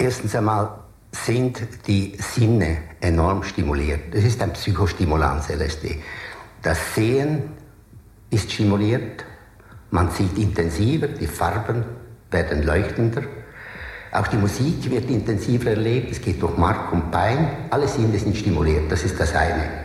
Erstens einmal sind die Sinne enorm stimuliert. Das ist ein Psychostimulans, LSD. Das Sehen ist stimuliert, man sieht intensiver, die Farben werden leuchtender. Auch die Musik wird intensiver erlebt, es geht durch Mark und Bein, alle Sinne sind stimuliert, das ist das eine.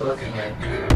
Looking at you.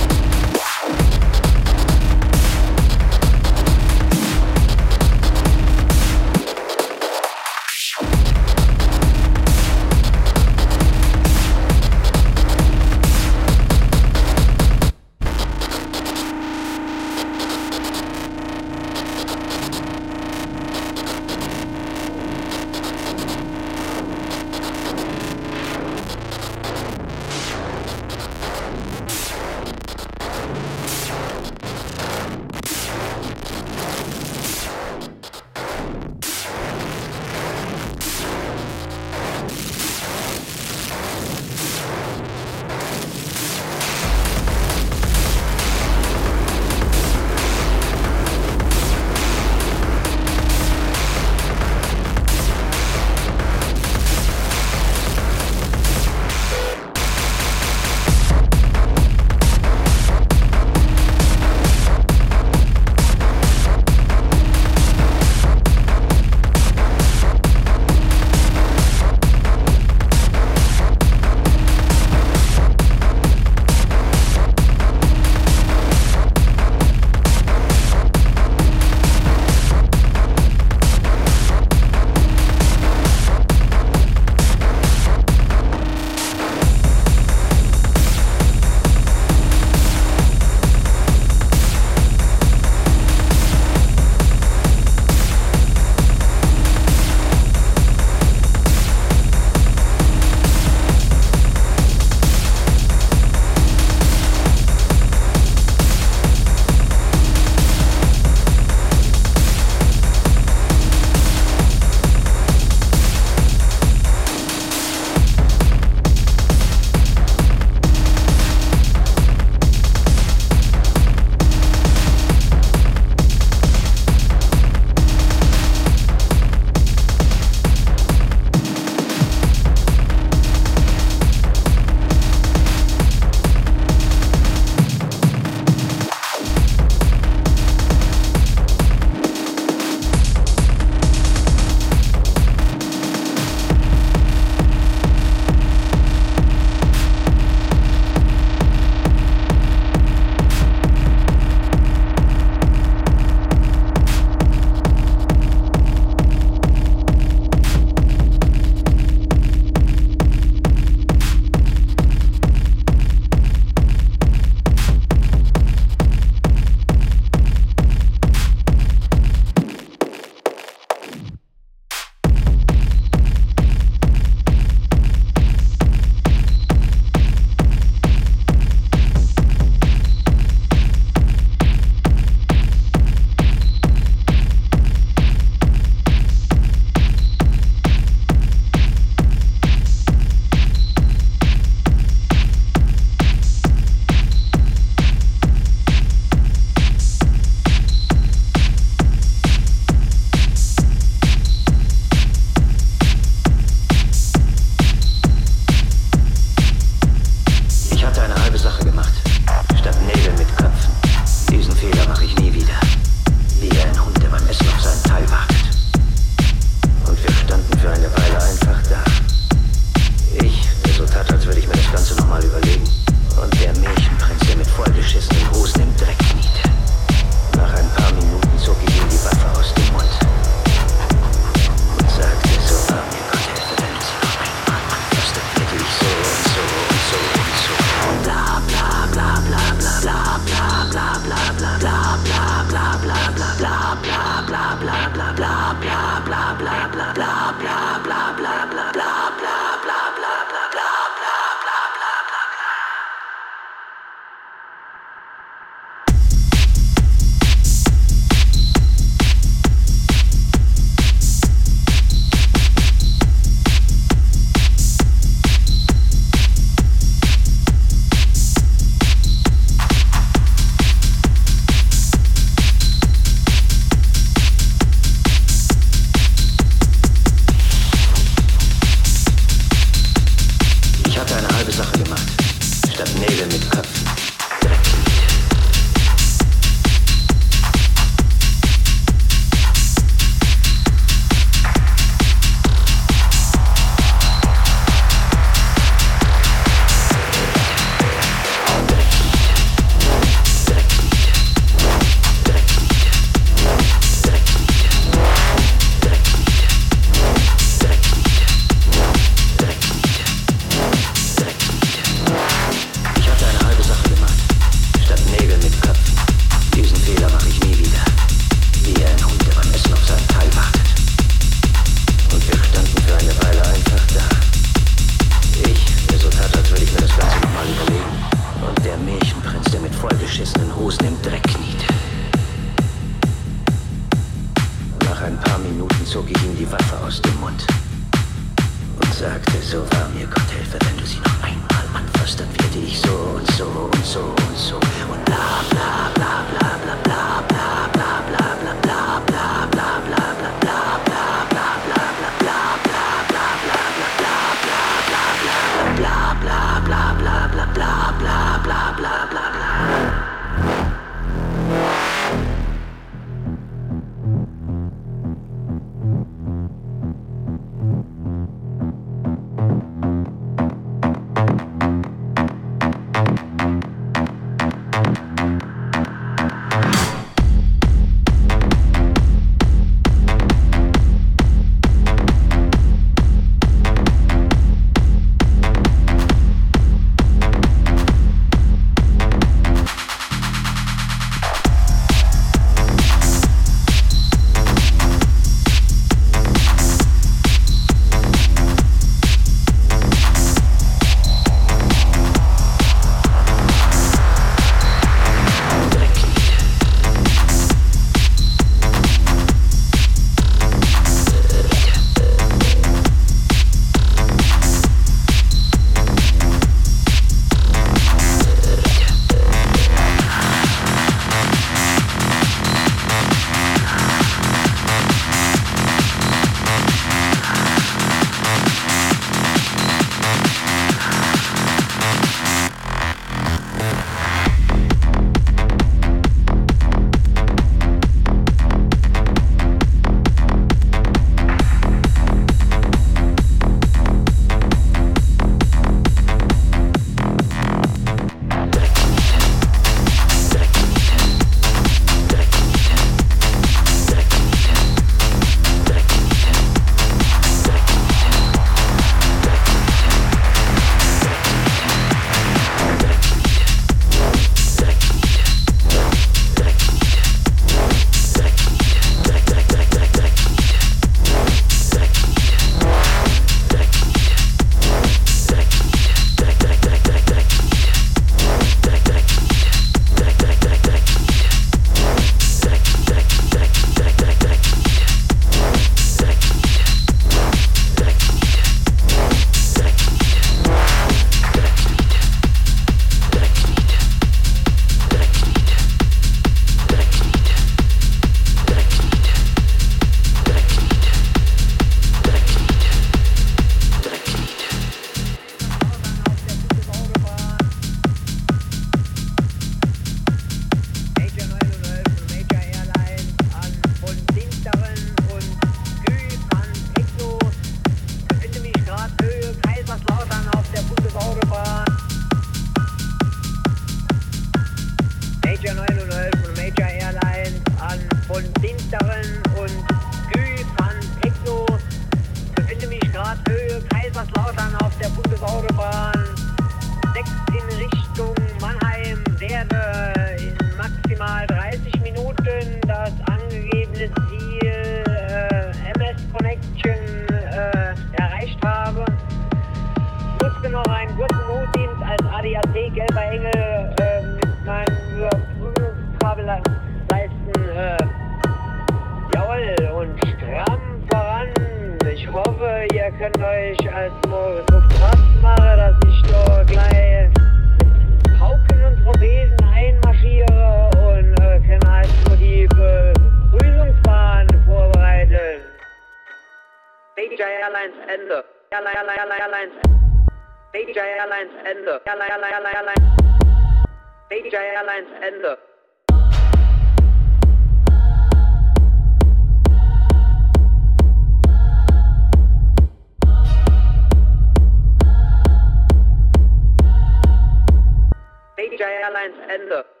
Jay Allen, and look.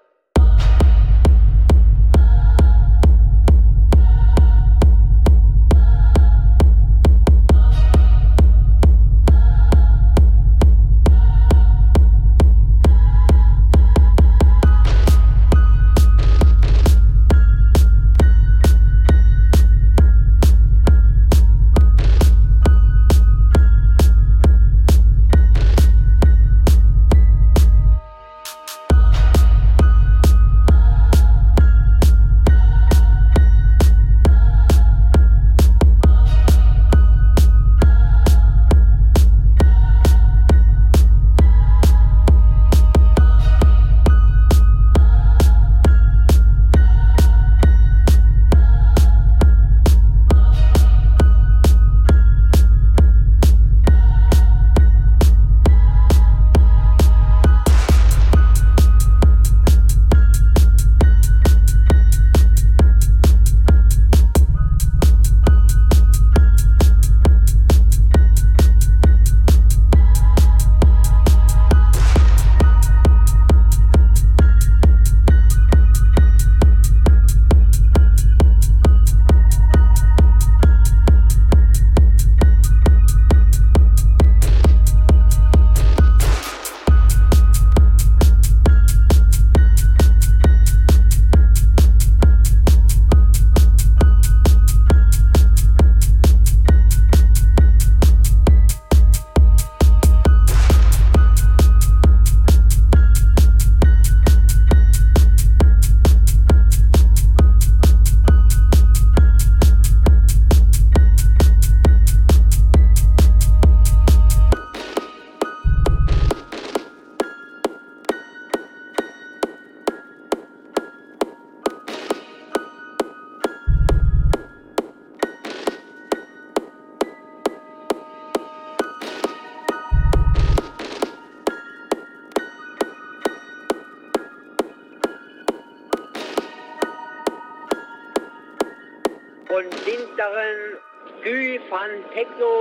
Van Techno,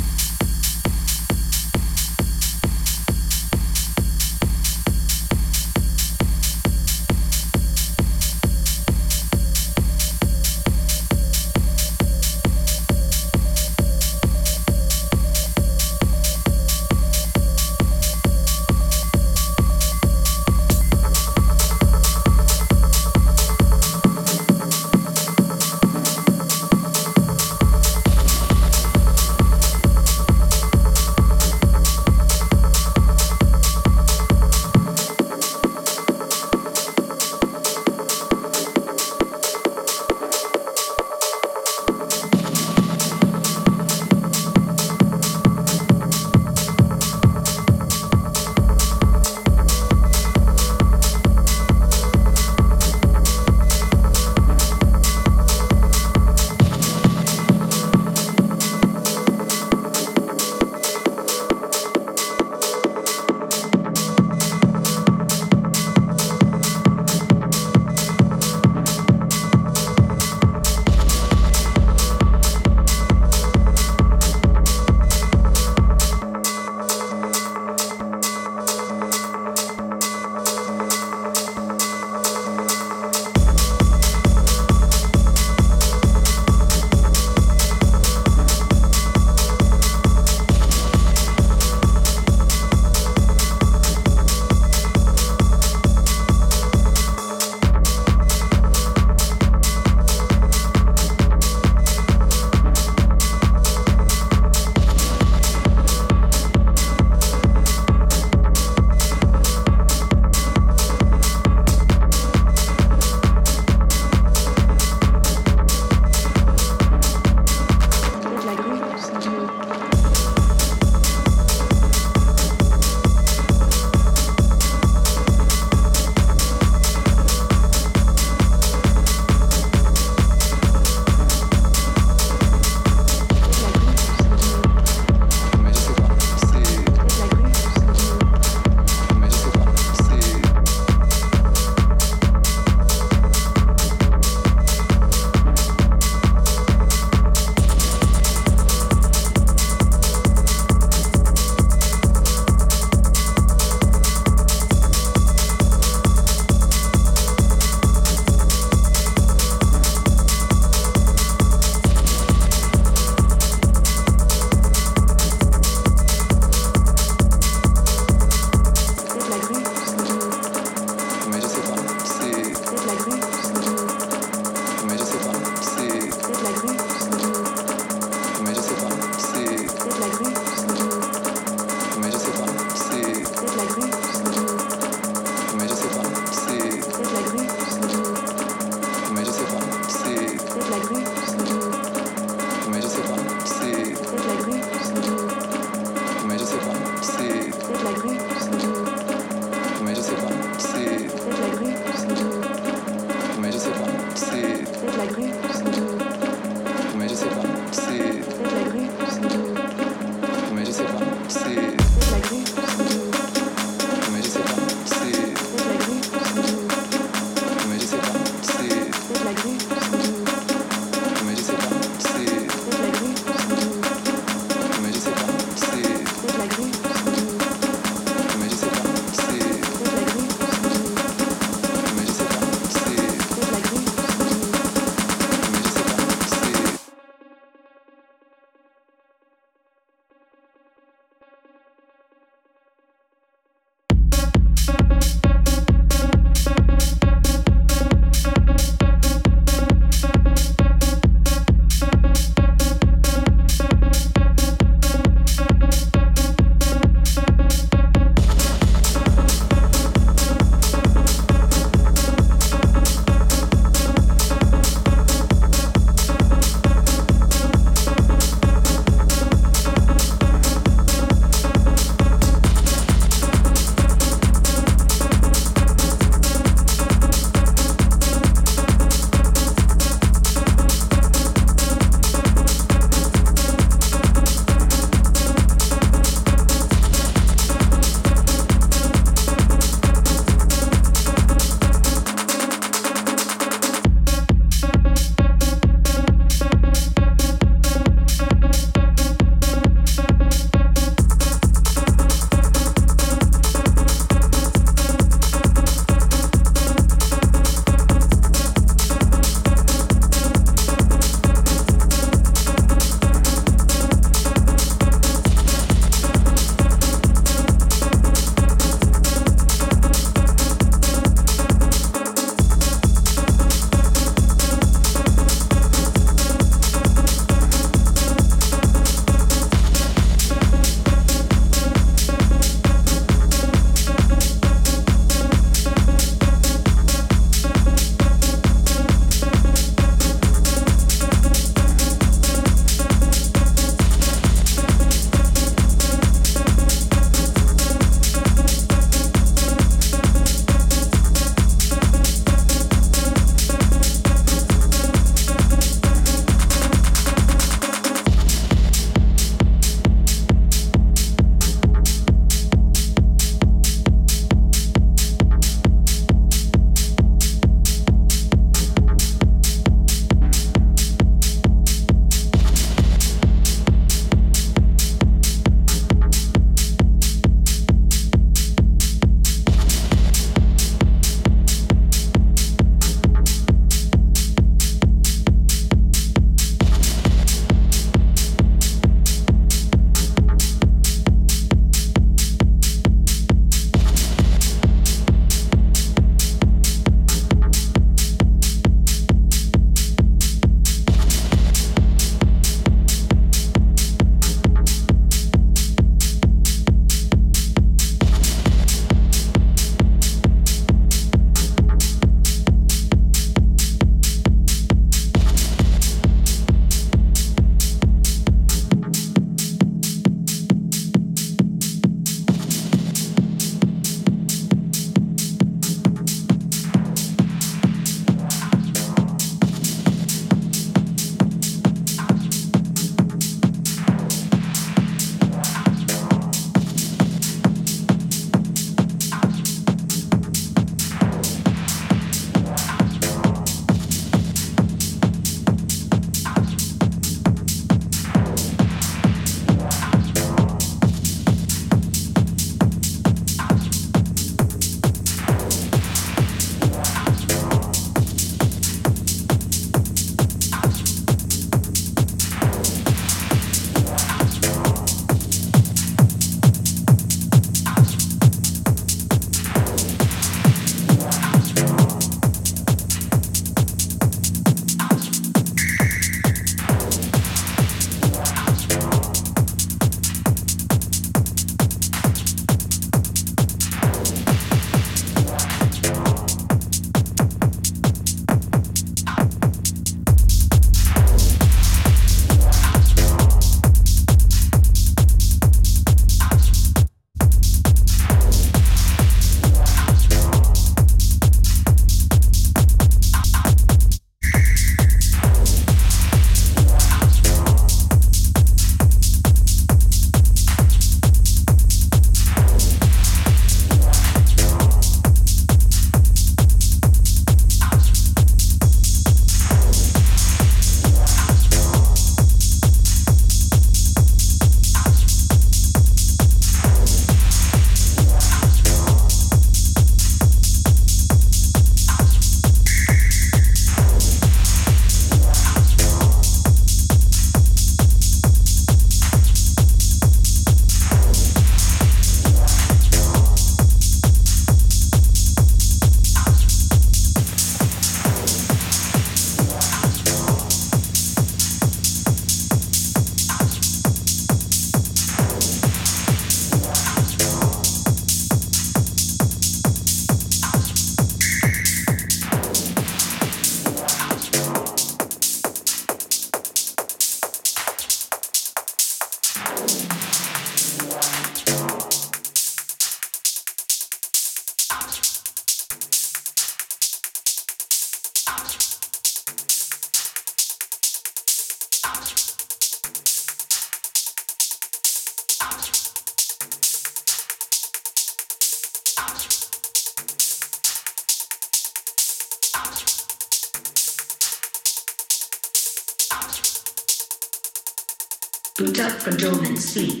Boot up for dormant sleep.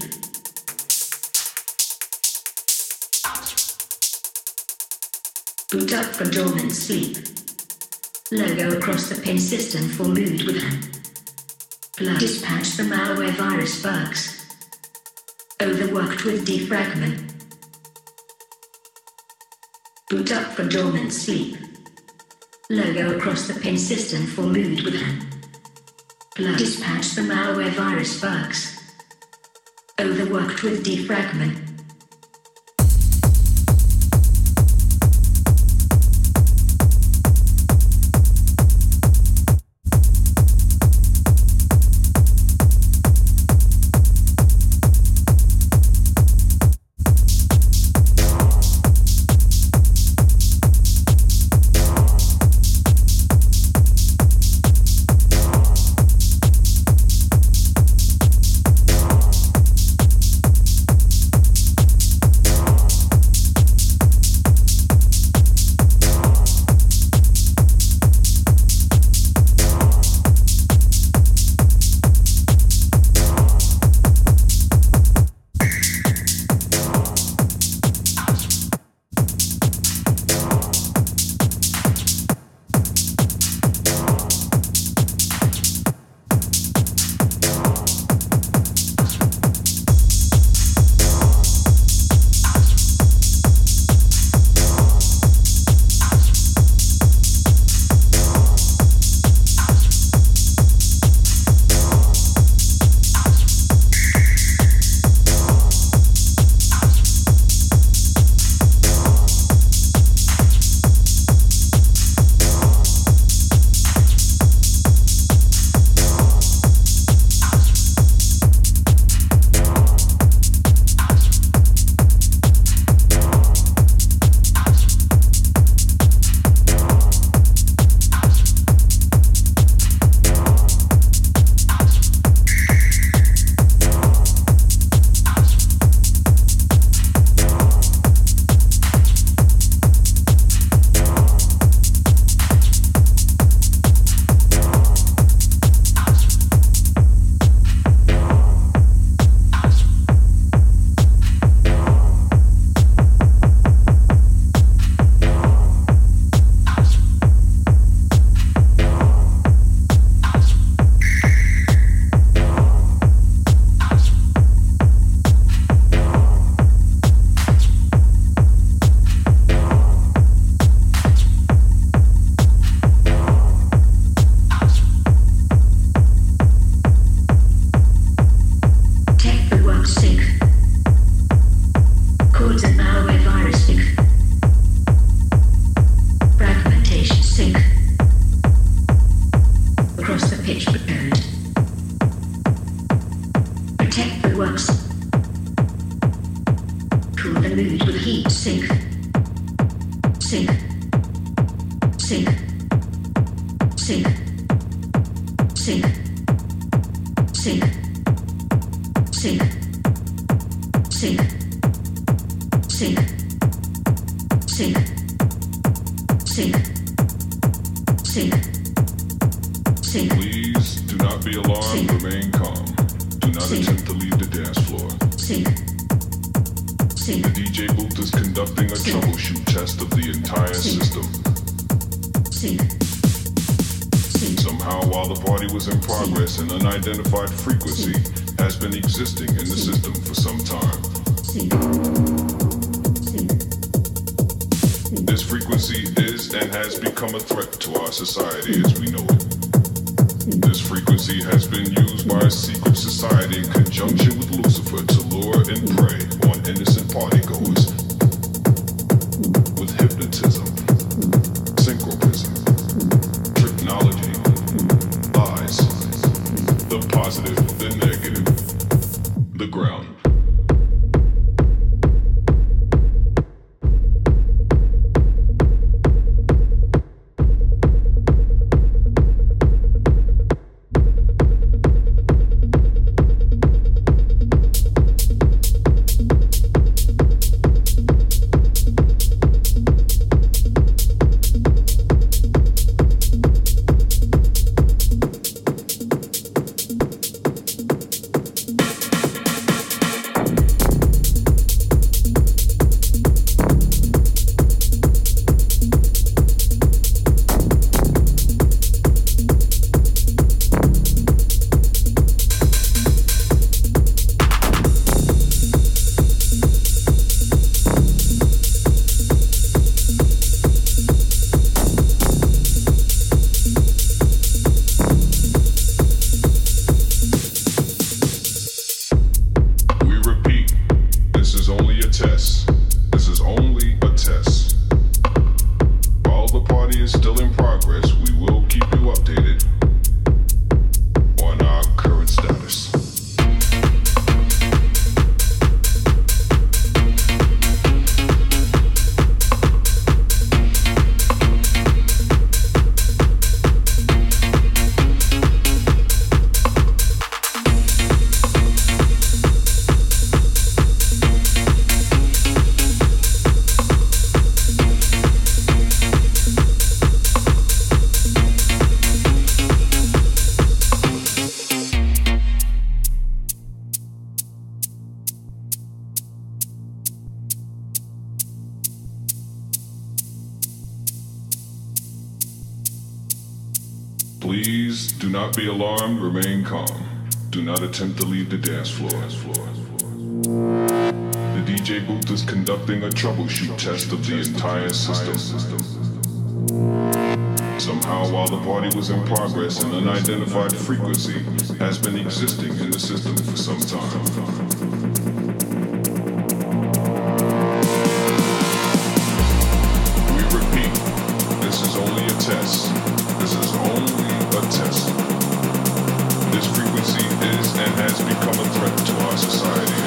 Boot up from dormant sleep. Logo across the pin system for mood with Plug dispatch the malware virus bugs. Overworked with defragment. Boot up from dormant sleep. Logo across the pin system for mood with Plug dispatch the malware virus bugs. Overworked with defragment. conducting a troubleshoot test of the entire system somehow while the party was in progress. An unidentified frequency has been existing in the system for some time. This frequency is and has become a threat to our society as we know it. This frequency has been used by a secret society in conjunction with Lucifer to lure and prey on innocent partygoers frequency has been existing in the system for some time. this frequency is and has become a threat to our status.